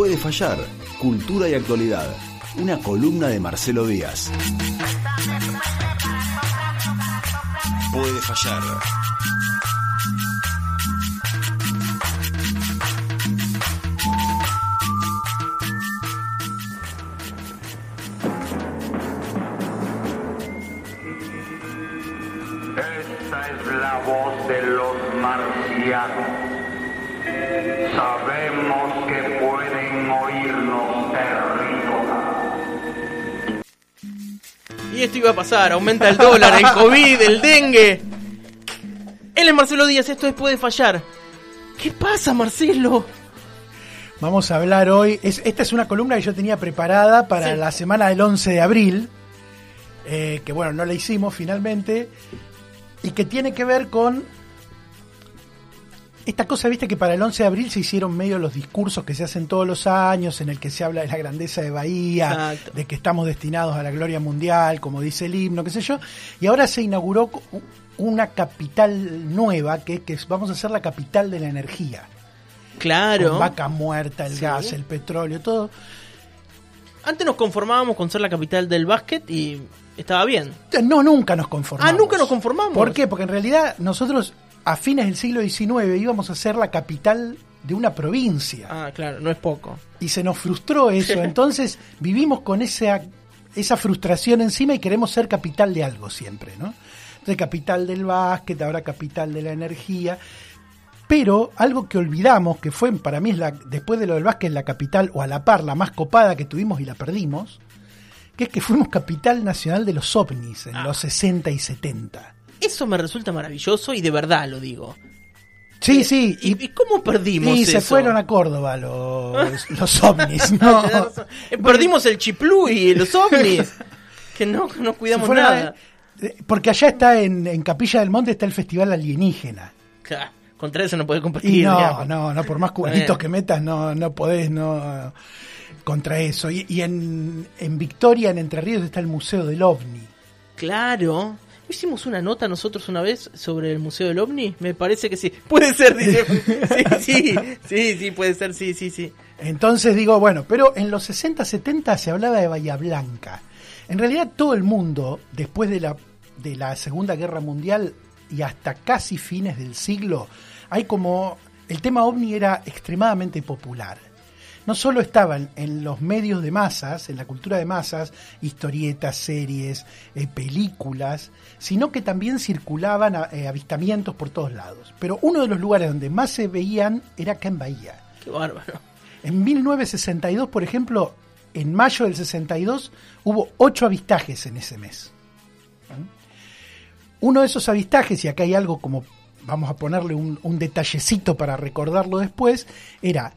Puede fallar, cultura y actualidad. Una columna de Marcelo Díaz. Puede fallar. Y esto iba a pasar, aumenta el dólar, el COVID, el dengue. Él es Marcelo Díaz, esto es Puede Fallar. ¿Qué pasa, Marcelo? Vamos a hablar hoy. es- esta es una columna que yo tenía preparada para Sí. la semana del 11 de abril, eh, que bueno, no la hicimos finalmente, y que tiene que ver con esta cosa, viste que para el 11 de abril se hicieron medio los discursos que se hacen todos los años, en el que se habla de la grandeza de Bahía, Exacto. de que estamos destinados a la gloria mundial, como dice el himno, qué sé yo, y ahora se inauguró una capital nueva, que, que vamos a ser la capital de la energía Claro. con vaca muerta, el Sí. gas, el petróleo, todo. Antes nos conformábamos con ser la capital del básquet y estaba bien. No, nunca nos conformamos. Ah, nunca nos conformamos. ¿Por qué? Porque en realidad nosotros a fines del siglo XIX íbamos a ser la capital de una provincia Ah, claro, no es poco. y se nos frustró eso. Entonces vivimos con esa, esa frustración encima y queremos ser capital de algo siempre, ¿no? Entonces capital del básquet, ahora capital de la energía. Pero algo que olvidamos, que fue para mí es la, después de lo del básquet la capital o a la par la más copada que tuvimos y la perdimos, que es que fuimos capital nacional de los ovnis en los 60 y 70. Eso me resulta maravilloso y de verdad lo digo. Sí, sí, ¿Y, cómo perdimos y se eso? fueron a Córdoba los, los ovnis, ¿no? Eh, Perdimos el chiplú y los ovnis. que no, no cuidamos a- nada. eh, Porque allá está en, en Capilla del Monte está el Festival Alienígena. Claro, contra eso no puede competir. Y no, digamos. no, no, por más bien. que metas, no, no podés, no contra eso. Y, y en, en Victoria, en Entre Ríos, está el Museo del OVNI. Claro. Hicimos una nota nosotros una vez sobre el Museo del OVNI. Me parece que sí. Puede ser, dice. Sí, sí, sí, sí, puede ser, sí, sí, sí. Entonces digo, bueno, pero en los 60, 70 se hablaba de Bahía Blanca. En realidad todo el mundo, después de la, de la Segunda Guerra Mundial y hasta casi fines del siglo, hay como el tema ovni era extremadamente popular. No solo estaban en los medios de masas, en la cultura de masas, historietas, series, eh, películas, sino que también circulaban eh, avistamientos por todos lados. Pero uno de los lugares donde más se veían era acá en Bahía. Qué bárbaro. En 1962, por ejemplo, en mayo del 62, hubo ocho avistajes en ese mes. Uno de esos avistajes, y acá hay algo como, vamos a ponerle un, un detallecito para recordarlo después, era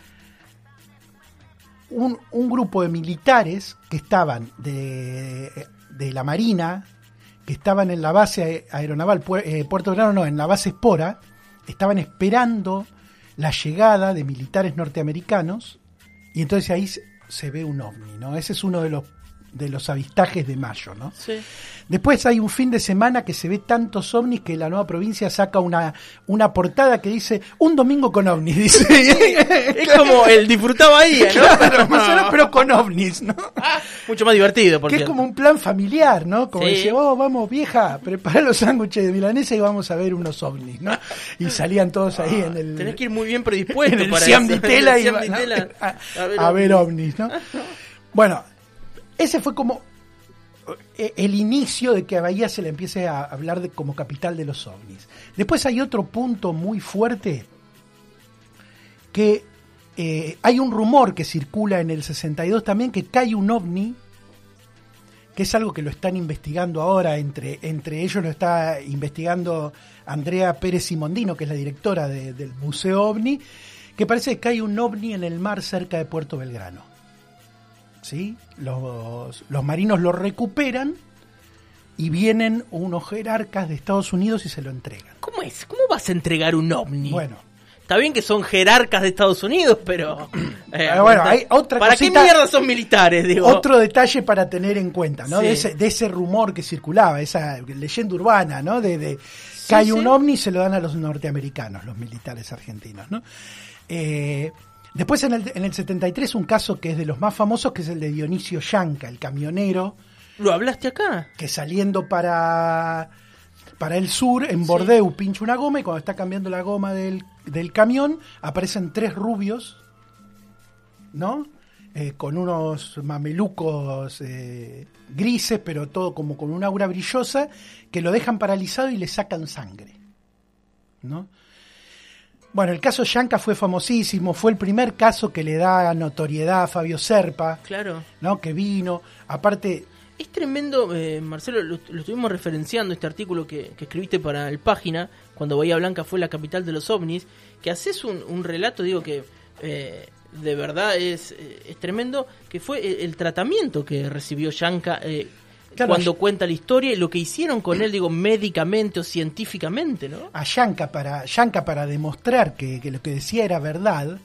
un, un grupo de militares que estaban de, de la Marina, que estaban en la base aeronaval, eh, Puerto Grano, no, en la base Espora, estaban esperando la llegada de militares norteamericanos y entonces ahí se ve un ovni, ¿no? Ese es uno de los de los avistajes de mayo, ¿no? Sí. Después hay un fin de semana que se ve tantos ovnis que la nueva provincia saca una, una portada que dice un domingo con ovnis, dice. Es como el disfrutaba ahí, ¿no? Claro, pero con ovnis, ¿no? Mucho más divertido, Que porque es como un plan familiar, ¿no? Como Sí. dice, oh, vamos, vieja, prepara los sándwiches de milanesa y vamos a ver unos ovnis, ¿no? Y salían todos ahí en el... tenés que ir muy bien predispuesto en el para Siam eso. y a ver ovnis, ¿no? Bueno, ese fue como eh, el inicio de que a Bahía se le empiece a hablar de, como capital de los ovnis. Después hay otro punto muy fuerte que eh, hay un rumor que circula en el 62 también que cae un ovni que es algo que lo están investigando ahora, entre, entre ellos lo está investigando Andrea Pérez Simondino, que es la directora de- del Museo OVNI, que parece que cae un ovni en el mar cerca de Puerto Belgrano. ¿Sí? Los, los marinos lo recuperan y vienen unos jerarcas de Estados Unidos y se lo entregan. ¿Cómo es? ¿Cómo vas a entregar un ovni? Bueno, Está bien que son jerarcas de Estados Unidos, pero... eh, bueno, hay otra ¿Para cosita- qué mierda son militares, digo? otro detalle para tener en cuenta, ¿no? Sí. De, ese, de ese rumor que circulaba, esa leyenda urbana, ¿no? De, de cae sí. un ovni y se lo dan a los norteamericanos, los militares argentinos, ¿no? Eh, Después en el, en el 73 un caso que es de los más famosos, que es el de Dionisio Yanca, el camionero, ¿Lo hablaste acá? que saliendo para, para el sur, en Bordeaux, pincha una goma y cuando está cambiando la goma del, del camión, aparecen tres rubios, ¿no? Eh, con unos mamelucos eh, grises, pero todo como con una aura brillosa, que lo dejan paralizado y le sacan sangre, ¿no? Bueno, el caso Yanka fue famosísimo, fue el primer caso que le da notoriedad a Fabio Serpa, Claro. ¿no? Que vino, aparte, Es tremendo, eh, Marcelo, lo, lo estuvimos referenciando este artículo que, que escribiste para el página, cuando Bahía Blanca fue la capital de los ovnis, que haces un, un relato, digo que eh, de verdad es, eh, es tremendo, que fue el, el tratamiento que recibió Yanka eh, Claro, cuando cuenta la historia y lo que hicieron con él, digo, médicamente o científicamente, ¿no? a Yanka para, Yanka para demostrar que, que lo que decía era verdad,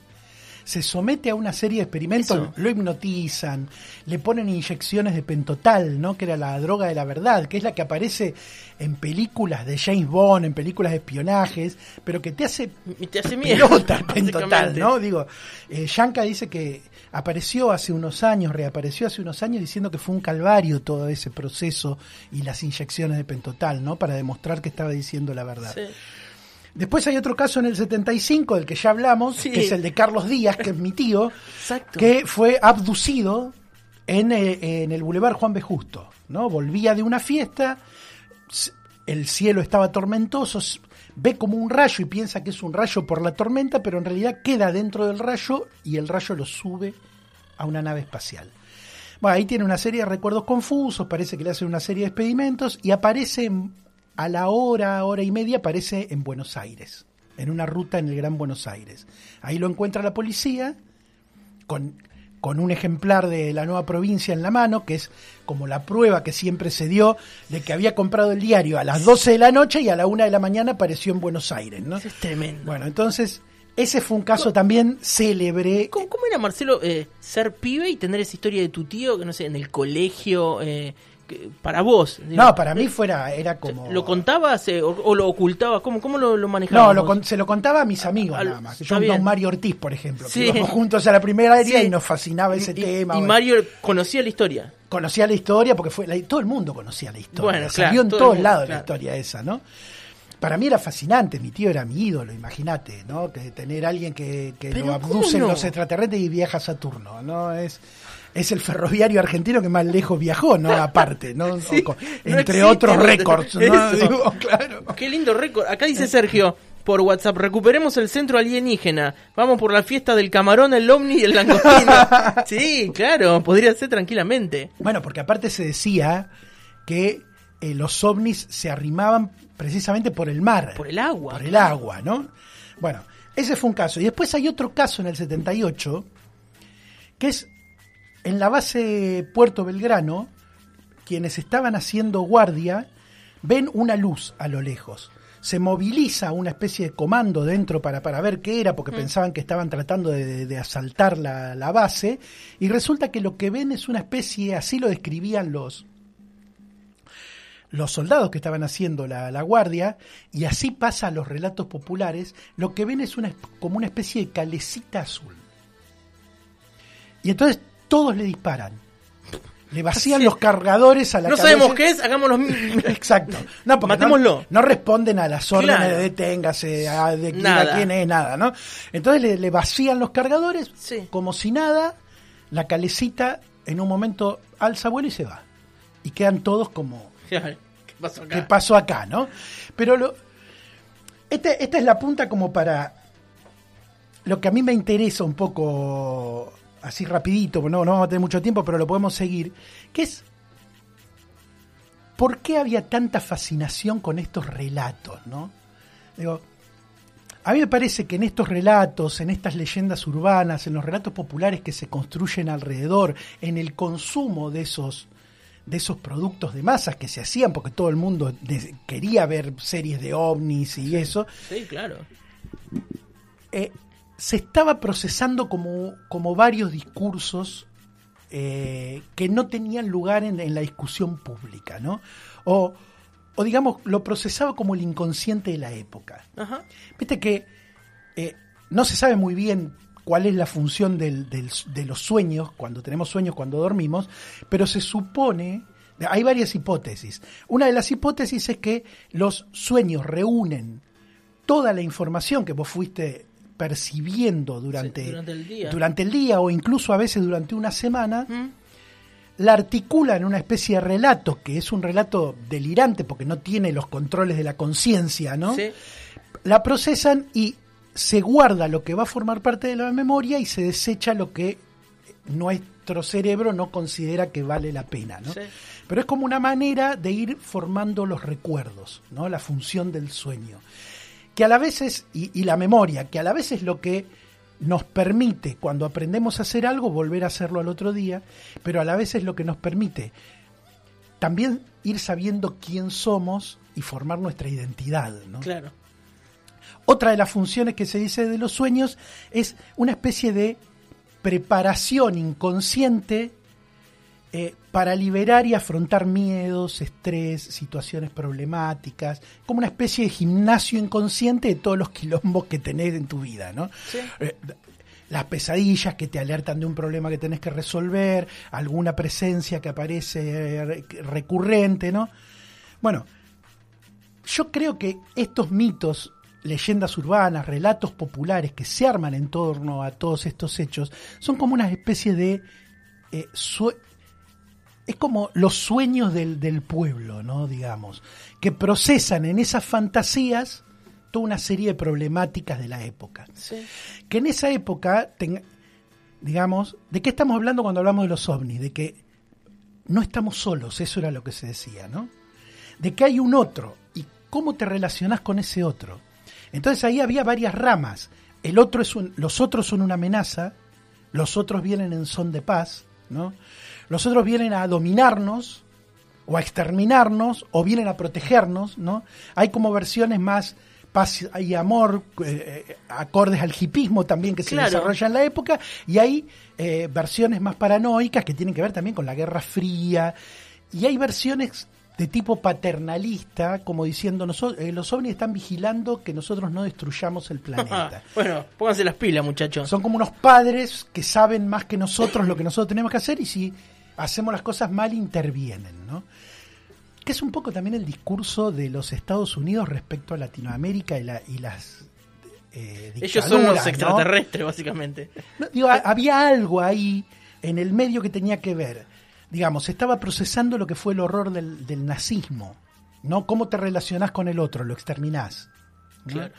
se somete a una serie de experimentos, Eso. lo hipnotizan, le ponen inyecciones de pentotal, ¿no? que era la droga de la verdad, que es la que aparece en películas de James Bond, en películas de espionajes, pero que te hace Y te hace miedo. pelota pentotal. ¿no? Digo, eh, Yanka dice que apareció hace unos años, reapareció hace unos años diciendo que fue un calvario todo ese proceso y las inyecciones de pentotal, ¿no? Para demostrar que estaba diciendo la verdad. Sí. Después hay otro caso en el 75 del que ya hablamos, Sí. que es el de Carlos Díaz, que es mi tío, Exacto. que fue abducido en, eh, en el Boulevard Juan B. Justo, ¿no? Volvía de una fiesta, el cielo estaba tormentoso, ve como un rayo y piensa que es un rayo por la tormenta, pero en realidad queda dentro del rayo y el rayo lo sube a una nave espacial. Bueno, ahí tiene una serie de recuerdos confusos, parece que le hacen una serie de experimentos y aparece en- a la hora, hora y media, aparece en Buenos Aires, en una ruta en el Gran Buenos Aires. Ahí lo encuentra la policía con, con un ejemplar de la nueva provincia en la mano, que es como la prueba que siempre se dio de que había comprado el diario a las 12 de la noche y a la 1 de la mañana apareció en Buenos Aires, ¿no? Eso es tremendo. Bueno, entonces, ese fue un caso también célebre. ¿Cómo, era, Marcelo, eh, ser pibe y tener esa historia de tu tío, que no sé, en el colegio, eh, para vos? No, para mí fuera, era como... ¿Lo contabas eh, o, o lo ocultabas? ¿Cómo, cómo lo, lo manejabas? No, lo con- se lo contaba a mis amigos nada más. Yo bien. Mario Ortiz, por ejemplo, que íbamos juntos a la primera área Sí. y nos fascinaba ese y, tema. y bueno. Mario conocía la historia. conocía la historia porque fue la- todo el mundo conocía la historia. Bueno, Salió claro, en todo todos mundo, lados la historia esa, ¿no? Para mí era fascinante, mi tío era mi ídolo, imagínate, ¿no? Que tener a alguien que, que lo ¿cómo abducen no? los extraterrestres y viaja a Saturno, ¿no? Es, es el ferroviario argentino que más lejos viajó, ¿no? Aparte, ¿no? Sí, O con- no entre existe otros récords, ¿no? Digo, claro. Qué lindo récord. Acá dice Sergio por WhatsApp, recuperemos el centro alienígena. Vamos por la fiesta del camarón, el ovni y el langostino. sí, claro, podría ser tranquilamente. Bueno, porque aparte se decía que eh, los ovnis se arrimaban precisamente por el mar. Por el agua. Por el agua, ¿no? Bueno, ese fue un caso. Y después hay otro caso en el 78, que es en la base Puerto Belgrano, quienes estaban haciendo guardia ven una luz a lo lejos. Se moviliza una especie de comando dentro para, para ver qué era, porque pensaban que estaban tratando de asaltar la, la base, y resulta que lo que ven es una especie, así lo describían los, los soldados que estaban haciendo la, la guardia, y así pasa a los relatos populares, lo que ven es una, como una especie de calecita azul. Y entonces todos le disparan. Le vacían los cargadores a la No cabeza. sabemos qué es, hagámoslo. Exacto. No, porque Matémoslo. No, no responden a las órdenes Claro. de deténgase, a de quién- Nada. a quién es, nada, ¿no? Entonces le, le vacían los cargadores, Sí. como si nada, la calecita en un momento alza vuelo y se va. Y quedan todos como, ¿Qué pasó acá? ¿qué pasó acá, no? Pero lo, este- esta es la punta como para lo que a mí me interesa un poco, así rapidito, porque no, no vamos a tener mucho tiempo, pero lo podemos seguir, que es ¿por qué había tanta fascinación con estos relatos, no? Digo, a mí me parece que en estos relatos, en estas leyendas urbanas, en los relatos populares que se construyen alrededor, en el consumo de esos de esos productos de masas que se hacían porque todo el mundo quería ver series de ovnis y eso, Sí, claro. eh, se estaba procesando como, como varios discursos eh, que no tenían lugar en, en la discusión pública, ¿no? O, o digamos, lo procesaba como el inconsciente de la época. Ajá. Viste que eh, no se sabe muy bien cuál es la función del- del- de los sueños, cuando tenemos sueños, cuando dormimos, pero se supone, hay varias hipótesis. Una de las hipótesis es que los sueños reúnen toda la información que vos fuiste percibiendo durante, Sí, durante el día. durante el día o incluso a veces durante una semana, ¿Mm? la articula en una especie de relato, que es un relato delirante porque no tiene los controles de la conciencia, ¿no? Sí. La procesan y se guarda lo que va a formar parte de la memoria y se desecha lo que nuestro cerebro no considera que vale la pena, ¿no? Sí. Pero es como una manera de ir formando los recuerdos, ¿no? La función del sueño. Que a la vez es, y, y la memoria, que a la vez es lo que nos permite, cuando aprendemos a hacer algo, volver a hacerlo al otro día, pero a la vez es lo que nos permite también ir sabiendo quién somos y formar nuestra identidad, ¿no? Claro. Otra de las funciones que se dice de los sueños es una especie de preparación inconsciente eh, para liberar y afrontar miedos, estrés, situaciones problemáticas, como una especie de gimnasio inconsciente de todos los quilombos que tenés en tu vida, ¿no? Sí. Eh, las pesadillas que te alertan de un problema que tenés que resolver, alguna presencia que aparece eh, re- recurrente, ¿no? Bueno, yo creo que estos mitos, leyendas urbanas, relatos populares que se arman en torno a todos estos hechos, son como una especie de... eh, es como los sueños del, del pueblo, ¿no? Digamos, que procesan en esas fantasías toda una serie de problemáticas de la época. Sí. Que en esa época, ten- digamos, ¿de qué estamos hablando cuando hablamos de los ovnis? De que no estamos solos, eso era lo que se decía, ¿no? De que hay un otro y cómo te relacionás con ese otro. Entonces ahí había varias ramas. El otro es un, los otros son una amenaza, los otros vienen en son de paz, ¿no? Los otros vienen a dominarnos o a exterminarnos o vienen a protegernos, ¿no? Hay como versiones más paz y amor, eh, eh, acordes al hipismo también que se Claro. desarrolla en la época, y hay eh, versiones más paranoicas que tienen que ver también con la Guerra Fría, y hay versiones de tipo paternalista, como diciendo, "Noso- eh, los ovnis están vigilando que nosotros no destruyamos el planeta. bueno, pónganse las pilas, muchachos. Son como unos padres que saben más que nosotros lo que nosotros tenemos que hacer y si hacemos las cosas mal intervienen, ¿no? Que es un poco también el discurso de los Estados Unidos respecto a Latinoamérica y, la- y las eh, Ellos son los ¿no? extraterrestres, básicamente. No, digo, ha- había algo ahí en el medio que tenía que ver. Digamos, se estaba procesando lo que fue el horror del, del nazismo, ¿no? ¿Cómo te relacionás con el otro? Lo exterminás. ¿no? Claro.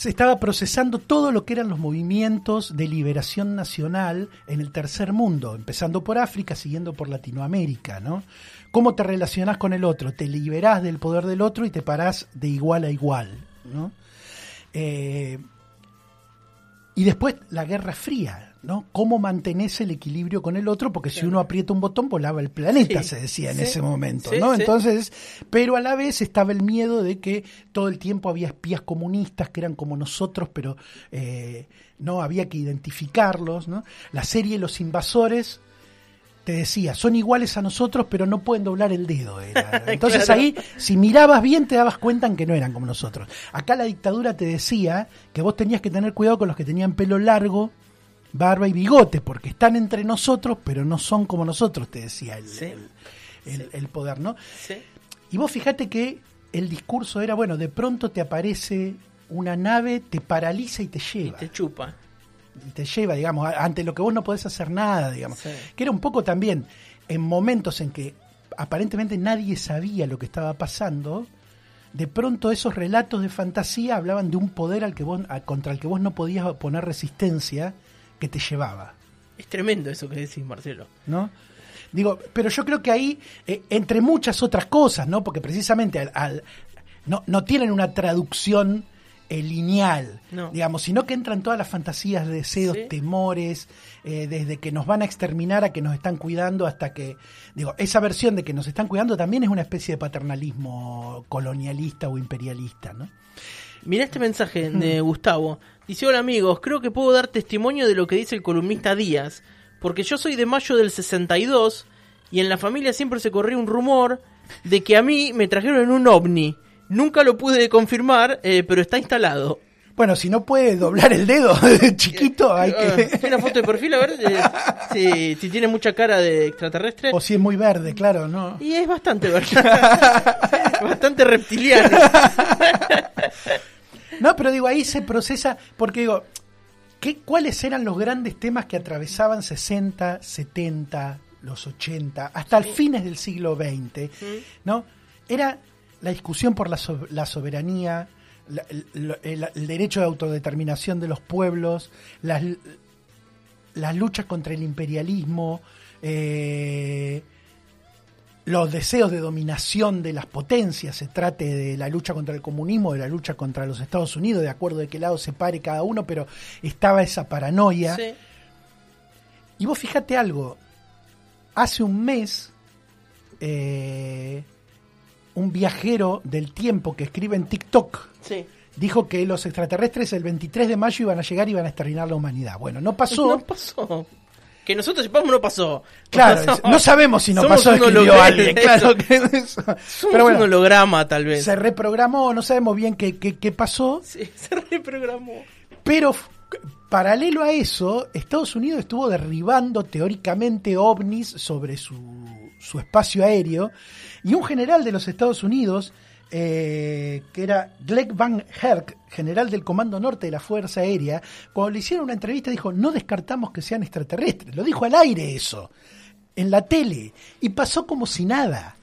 Se estaba procesando todo lo que eran los movimientos de liberación nacional en el tercer mundo, empezando por África, siguiendo por Latinoamérica, ¿no? ¿Cómo te relacionás con el otro? Te liberás del poder del otro y te parás de igual a igual, ¿no? Eh, y después la Guerra Fría, ¿no? ¿Cómo mantenés el equilibrio con el otro? Porque si uno aprieta un botón, volaba el planeta, Sí, se decía en sí, ese momento, ¿no? sí. Entonces, pero a la vez estaba el miedo de que todo el tiempo había espías comunistas que eran como nosotros, pero eh, no había que identificarlos, ¿no? La serie Los Invasores te decía, son iguales a nosotros, pero no pueden doblar el dedo. era. Entonces Claro. ahí, si mirabas bien, te dabas cuenta en que no eran como nosotros. Acá la dictadura te decía que vos tenías que tener cuidado con los que tenían pelo largo, barba y bigote, porque están entre nosotros, pero no son como nosotros, te decía el, Sí. el- el- el poder, ¿no? Sí. Y vos fíjate que el discurso era, bueno, de pronto te aparece una nave, te paraliza y te Y lleva te chupa. Te lleva, digamos, ante lo que vos no podés hacer nada, digamos. Sí. Que era un poco también en momentos en que aparentemente nadie sabía lo que estaba pasando, de pronto esos relatos de fantasía hablaban de un poder al que vos, contra el que vos no podías poner resistencia que te llevaba. Es tremendo eso que decís, Marcelo. ¿no? Digo, pero yo creo que ahí, eh, entre muchas otras cosas, ¿no? Porque precisamente al, al- no, no tienen una traducción eh, lineal, No. digamos, sino que entran todas las fantasías, deseos, Sí. temores, eh, desde que nos van a exterminar a que nos están cuidando hasta que, digo, esa versión de que nos están cuidando también es una especie de paternalismo colonialista o imperialista, ¿no? Mirá este mensaje de Gustavo. Dice, hola amigos, creo que puedo dar testimonio de lo que dice el columnista Díaz, porque yo soy de mayo del 62 y en la familia siempre se corría un rumor de que a mí me trajeron en un ovni. Nunca lo pude confirmar, eh, pero está instalado. Bueno, si no puede doblar el dedo chiquito, hay que... Ah, una foto de perfil a ver eh, si, si tiene mucha cara de extraterrestre. O si es muy verde, claro, ¿no? Y es bastante verde. bastante reptiliano. No, pero digo, ahí se procesa, porque digo, ¿qué, ¿cuáles eran los grandes temas que atravesaban 60, 70, los 80, hasta el fines del siglo XX? ¿No? Era la discusión por la, so- la soberanía, la- el, el- el derecho de autodeterminación de los pueblos, las, las luchas contra el imperialismo, eh, los deseos de dominación de las potencias, se trate de la lucha contra el comunismo, de la lucha contra los Estados Unidos, de acuerdo de qué lado se pare cada uno, pero estaba esa paranoia. Sí. Y vos fíjate algo, hace un mes, eh, un viajero del tiempo que escribe en TikTok Sí. dijo que los extraterrestres el 23 de mayo iban a llegar y iban a exterminar la humanidad. Bueno, no pasó. No pasó. Que nosotros sepamos no pasó. Claro, no sabemos si no somos pasó, escribió alguien. Claro que es eso. Somos Pero bueno, un holograma, tal vez. se reprogramó, no sabemos bien qué, qué, qué pasó, Sí, se reprogramó. pero paralelo a eso, Estados Unidos estuvo derribando teóricamente ovnis sobre su, su espacio aéreo y un general de los Estados Unidos, eh, que era Glegg Van Herk, general del Comando Norte de la Fuerza Aérea, cuando le hicieron una entrevista dijo, no descartamos que sean extraterrestres, lo dijo al aire eso, en la tele, y pasó como si nada.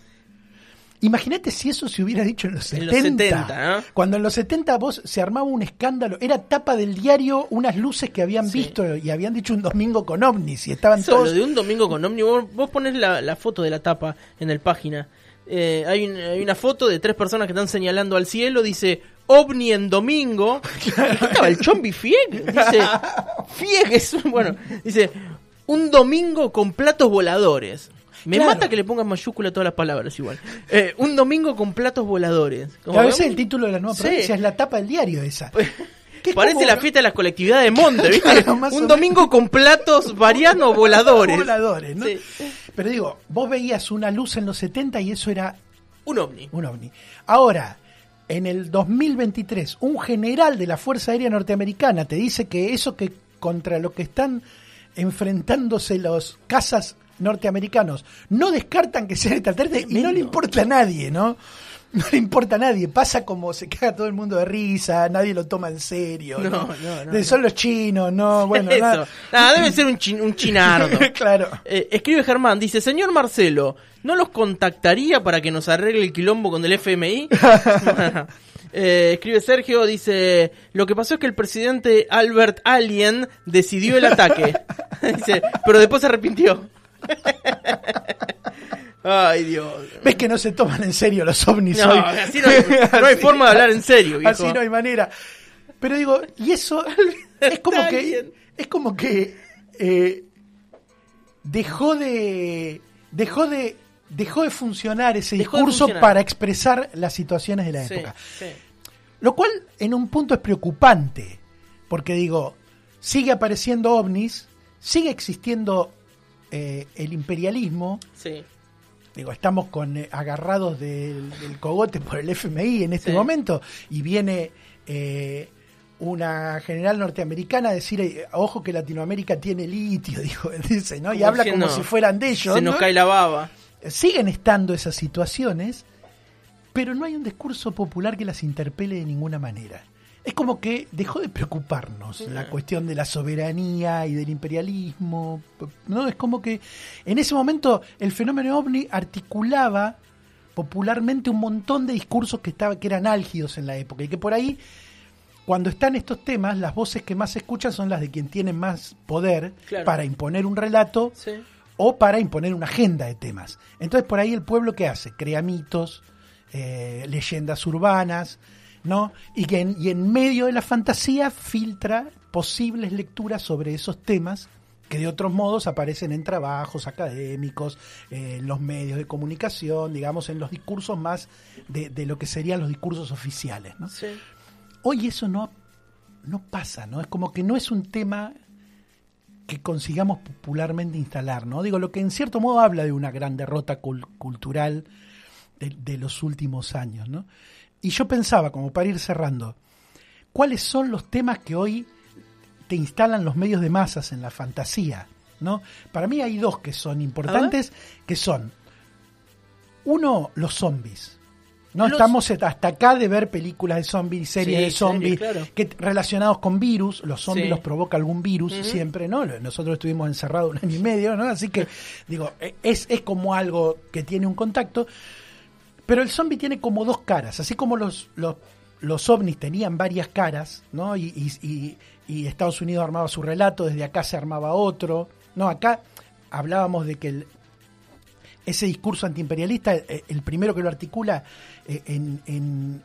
Imagínate si eso se hubiera dicho en los En 70. los 70, ¿no? Cuando en los 70 vos se armaba un escándalo, era tapa del diario unas luces que habían Sí. visto y habían dicho un domingo con ovnis y estaban Eso, todos... lo de un domingo con Omni, vos, vos pones la, la foto de la tapa en el página. Eh, hay, un- hay una foto de tres personas que están señalando al cielo, dice OVNI en domingo. ¿Y qué estaba el Chombi Fieg? Dice, Fieg es un- bueno, dice, un domingo con platos voladores. Me Claro. mata que le pongan mayúscula a todas las palabras igual. Eh, un domingo con platos voladores. Como a veces vemos- el título de la nueva Sí. provincia es la tapa del diario esa. Que es Parece como- la fiesta de las colectividades de Monte, ¿viste? Claro, un menos. domingo con platos varianos voladores. Voladores, ¿no? Sí. Pero digo, vos veías una luz en los 70 y eso era Un ovni. un ovni. Ahora, en el 2023, un general de la Fuerza Aérea Norteamericana te dice que eso que contra lo que están enfrentándose los cazas norteamericanos no descartan que sean extraterrestres y no le importa a nadie, ¿no? No le importa a nadie, pasa como se caga todo el mundo de risa, nadie lo toma en serio. No, ¿no? no, Son los chinos, no, bueno, Eso. nada. Nada, debe ser un, chin- un chinardo. claro. Eh, escribe Germán, dice, señor Marcelo, ¿no los contactaría para que nos arregle el quilombo con el FMI? Eh, escribe Sergio, dice, lo que pasó es que el presidente Albert Alien decidió el ataque. dice, pero después se arrepintió. Ay, Dios. Ves que no se toman en serio los ovnis No, hoy. así no hay- no hay forma de hablar en serio, viejo. Así no hay manera. Pero digo, y eso es como que es como que eh, dejó de dejó de dejó de funcionar ese Dejó discurso funcionar. para expresar las situaciones de la Sí, época. sí. Lo cual en un punto es preocupante, porque digo, sigue apareciendo ovnis, sigue existiendo eh, el imperialismo, sí. Digo, estamos con eh, agarrados del, del cogote por el FMI en este Sí. momento y viene eh, una general norteamericana a decir, ojo que Latinoamérica tiene litio, dijo, dice, ¿no? Y Como habla como si fueran de ellos. Se nos ¿no? cae la baba. Siguen estando esas situaciones, pero no hay un discurso popular que las interpele de ninguna manera. Es como que dejó de preocuparnos la cuestión de la soberanía y del imperialismo. ¿no? Es como que en ese momento el fenómeno ovni articulaba popularmente un montón de discursos que, estaba, que eran álgidos en la época y que por ahí, cuando están estos temas, las voces que más se escuchan son las de quien tiene más poder Claro. para imponer un relato Sí. o para imponer una agenda de temas. Entonces por ahí el pueblo qué hace? Crea mitos, eh, leyendas urbanas, ¿no? Y, que en, y en medio de la fantasía filtra posibles lecturas sobre esos temas que de otros modos aparecen en trabajos académicos, eh, en los medios de comunicación, digamos, en los discursos más de, de lo que serían los discursos oficiales, ¿no? Sí. Hoy eso no, no pasa, ¿no? Es como que no es un tema que consigamos popularmente instalar, ¿no? Digo, lo que en cierto modo habla de una gran derrota cul- cultural de, de los últimos años, ¿no? Y yo pensaba, como para ir cerrando, cuáles son los temas que hoy te instalan los medios de masas en la fantasía. ¿no? Para mí hay dos que son importantes, que son, uno, los zombies. No Los- estamos hasta acá de ver películas de zombies, series Sí, de zombies, series, claro. que relacionados con virus, los zombies Sí. los provoca algún virus siempre, ¿no? Nosotros estuvimos encerrados un año y medio, ¿no? Así que, digo, eh, es, es como algo que tiene un contacto, pero el zombie tiene como dos caras, así como los, los, los ovnis tenían varias caras, ¿no? Y, y- y- y Estados Unidos armaba su relato, desde acá se armaba otro, ¿no? Acá hablábamos de que el- ese discurso antiimperialista, eh, el primero que lo articula eh, en, en,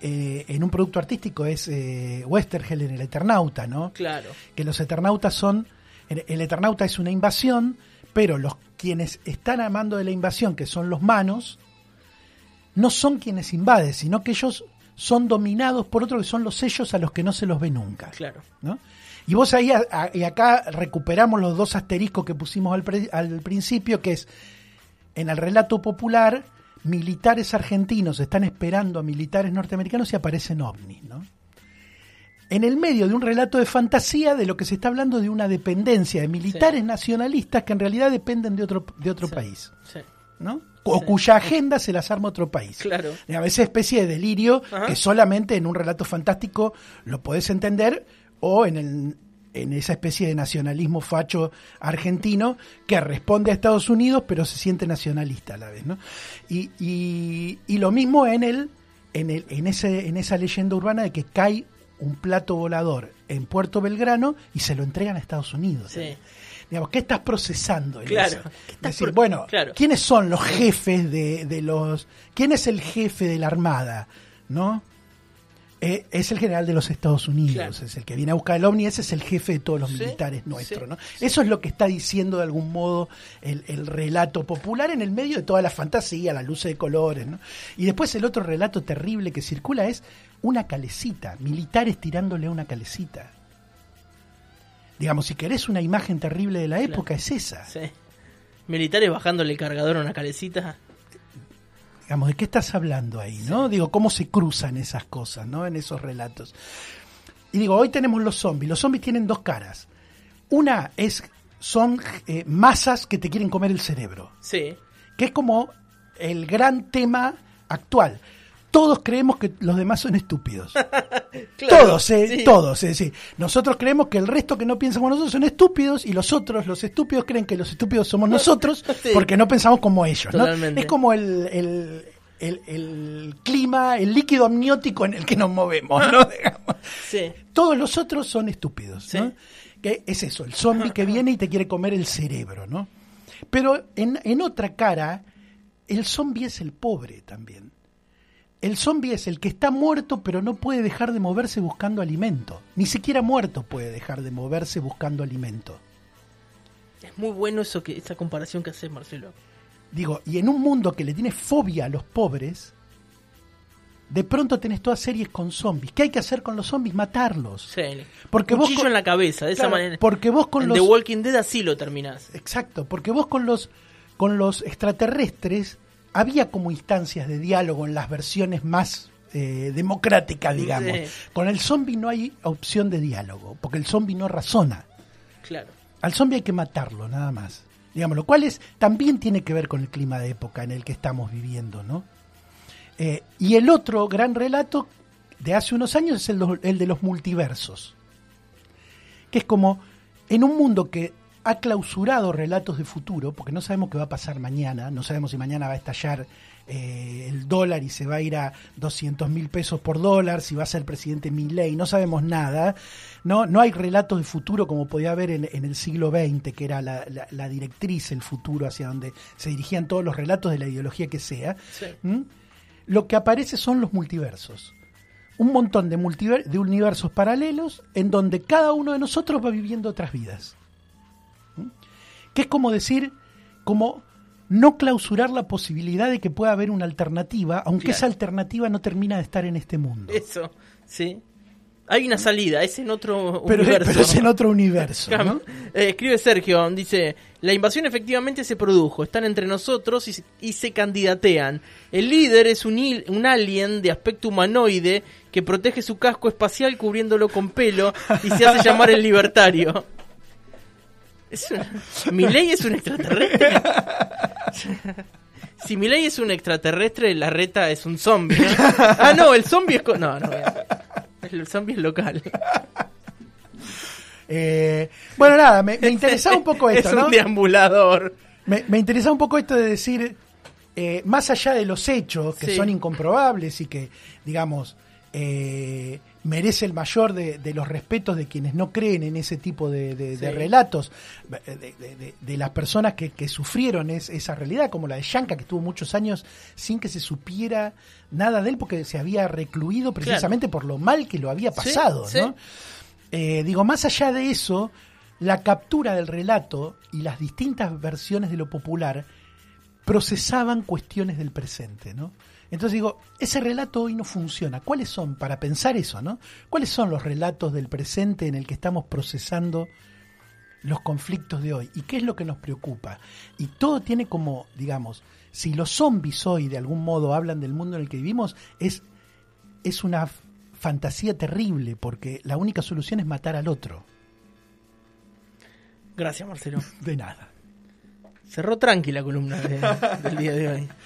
eh, en un producto artístico es eh, Westergel en El Eternauta, ¿no? Claro. que los Eternautas son, el, el Eternauta es una invasión, pero los quienes están amando de la invasión, que son los manos, no son quienes invaden, sino que ellos son dominados por otro que son los sellos a los que no se los ve nunca. Claro. ¿no? Y vos ahí, a- a- y acá recuperamos los dos asteriscos que pusimos al, pre- al principio, que es, en el relato popular, militares argentinos están esperando a militares norteamericanos y aparecen ovnis, ¿no? En el medio de un relato de fantasía de lo que se está hablando de una dependencia de militares nacionalistas que en realidad dependen de otro, de otro Sí. país, Sí. ¿no? O Sí. cuya agenda se las arma otro país. Claro. A veces especie de delirio Ajá. que solamente en un relato fantástico lo podés entender o en, el, en esa especie de nacionalismo facho argentino que responde a Estados Unidos pero se siente nacionalista a la vez, ¿no? Y, y, y lo mismo en el, en el, en ese, en esa leyenda urbana de que cae un plato volador en Puerto Belgrano y se lo entregan a Estados Unidos. Sí. Digamos, ¿qué estás procesando en Claro. eso? ¿Qué estás decir, bueno, Claro. ¿quiénes son los jefes de, de los... ¿Quién es el jefe de la Armada? ¿No? Eh, es el general de los Estados Unidos, Claro. es el que viene a buscar el ovni, ese es el jefe de todos los Sí, militares nuestros, sí, ¿no? sí. Eso es lo que está diciendo de algún modo el, el relato popular en el medio de toda la fantasía, las luces de colores, ¿no? Y después el otro relato terrible que circula es una calecita, militares tirándole a una calecita. Digamos, si querés una imagen terrible de la Claro. época, es esa. Sí. Militares bajándole el cargador a una calecita. Digamos, ¿de qué estás hablando ahí, no? Digo, ¿cómo se cruzan esas cosas, no? En esos relatos. Y digo, hoy tenemos los zombies. Los zombies tienen dos caras. Una es, son eh, masas que te quieren comer el cerebro, Sí. que es como el gran tema actual. Todos creemos que los demás son estúpidos. Claro, todos, eh, sí. todos. Es decir, nosotros creemos que el resto que no piensa como nosotros son estúpidos y los otros, los estúpidos, creen que los estúpidos somos nosotros Sí. porque no pensamos como ellos. ¿no? Es como el, el, el- el clima, el líquido amniótico en el que nos movemos. ¿no? Sí. Todos los otros son estúpidos. Sí. ¿no? Que es eso, el zombie que viene y te quiere comer el cerebro. ¿no? Pero en, en otra cara, el zombie es el pobre también. El zombie es el que está muerto pero no puede dejar de moverse buscando alimento. Ni siquiera muerto puede dejar de moverse buscando alimento. Es muy bueno eso que esa comparación que haces, Marcelo. Digo, y en un mundo que le tiene fobia a los pobres, de pronto tenés todas series con zombies. ¿Qué hay que hacer con los zombies? Matarlos. Sí. Porque vos Cuchillo con- en la cabeza, de esa manera. Porque vos con en los The Walking Dead así lo terminás. Exacto, porque vos con los con los extraterrestres había como instancias de diálogo en las versiones más eh, democráticas, digamos. Sí. Con el zombie no hay opción de diálogo, porque el zombie no razona. Claro. Al zombie hay que matarlo, nada más. Digamos, lo cual es, también tiene que ver con el clima de época en el que estamos viviendo, ¿no? Eh, y el otro gran relato de hace unos años es el de los multiversos. Que es como en un mundo que ha clausurado relatos de futuro, porque no sabemos qué va a pasar mañana, no sabemos si mañana va a estallar eh, el dólar y se va a ir a 200 mil pesos por dólar, si va a ser presidente Milley, no sabemos nada. No, no hay relatos de futuro como podía haber en, en el siglo XX, que era la, la- la directriz, el futuro hacia donde se dirigían todos los relatos de la ideología que sea. Sí. ¿Mm? Lo que aparece son los multiversos. Un montón de, multiver- de universos paralelos en donde cada uno de nosotros va viviendo otras vidas. Que es como decir, como no clausurar la posibilidad de que pueda haber una alternativa, aunque Claro. esa alternativa no termina de estar en este mundo. Eso. Sí. hay una salida, es en otro Pero, universo. pero es en otro universo, ¿no? Eh, escribe Sergio, dice, la invasión efectivamente se produjo, están entre nosotros y, se- y se candidatean. El líder es un, il- un alien de aspecto humanoide que protege su casco espacial cubriéndolo con pelo y se hace llamar el libertario. Es un- ¿Milei es un extraterrestre? Si Milei es un extraterrestre, la reta es un zombie. ¿no? Ah, no, el zombie es... co- No, no, el zombie es local. Eh, bueno, nada, me, me interesaba un poco esto, es un ¿no? deambulador. Me, me interesaba un poco esto de decir, eh, más allá de los hechos, que Sí. son incomprobables y que, digamos, eh, merece el mayor de, de los respetos de quienes no creen en ese tipo de, de- de Sí. relatos, de, las personas que, que sufrieron es- esa realidad, como la de Yanka, que estuvo muchos años sin que se supiera nada de él porque se había recluido precisamente por lo mal que lo había pasado, sí. ¿no? Eh, digo, más allá de eso, la captura del relato y las distintas versiones de lo popular procesaban cuestiones del presente, ¿no? Entonces digo, ese relato hoy no funciona. ¿Cuáles son, para pensar eso, ¿no? ¿Cuáles son los relatos del presente en el que estamos procesando los conflictos de hoy? ¿Y qué es lo que nos preocupa? Y todo tiene como, digamos, si los zombies hoy de algún modo hablan del mundo en el que vivimos, es, es una fantasía terrible, porque la única solución es matar al otro. Gracias, Marcelo. De nada. Cerró tranqui la columna de- del día de hoy.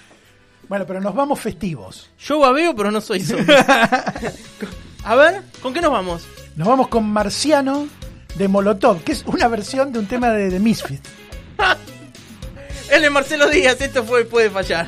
Bueno, pero nos vamos festivos. Yo babeo, pero no soy zombie. A ver, ¿con qué nos vamos? Nos vamos con Marciano de Molotov, que es una versión de un tema de, de Misfit. Él es Marcelo Díaz, esto fue Puede Fallar.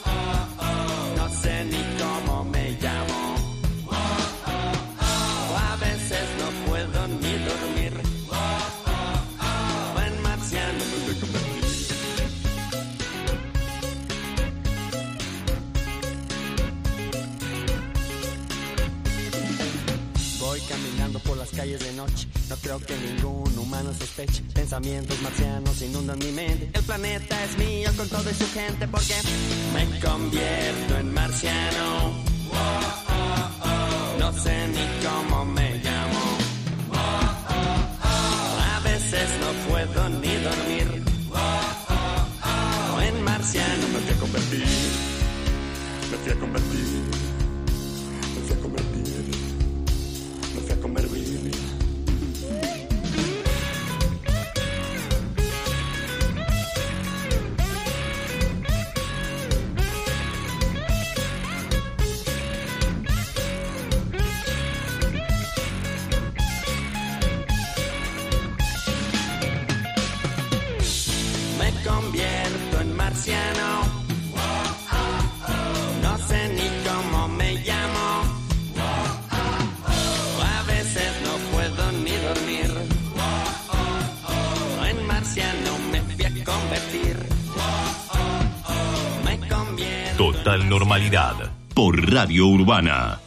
calles de noche. No creo que ningún humano sospeche. Pensamientos marcianos inundan mi mente. El planeta es mío con toda su gente porque me convierto en marciano. No sé ni cómo me llamo. A veces no puedo ni Radio Urbana.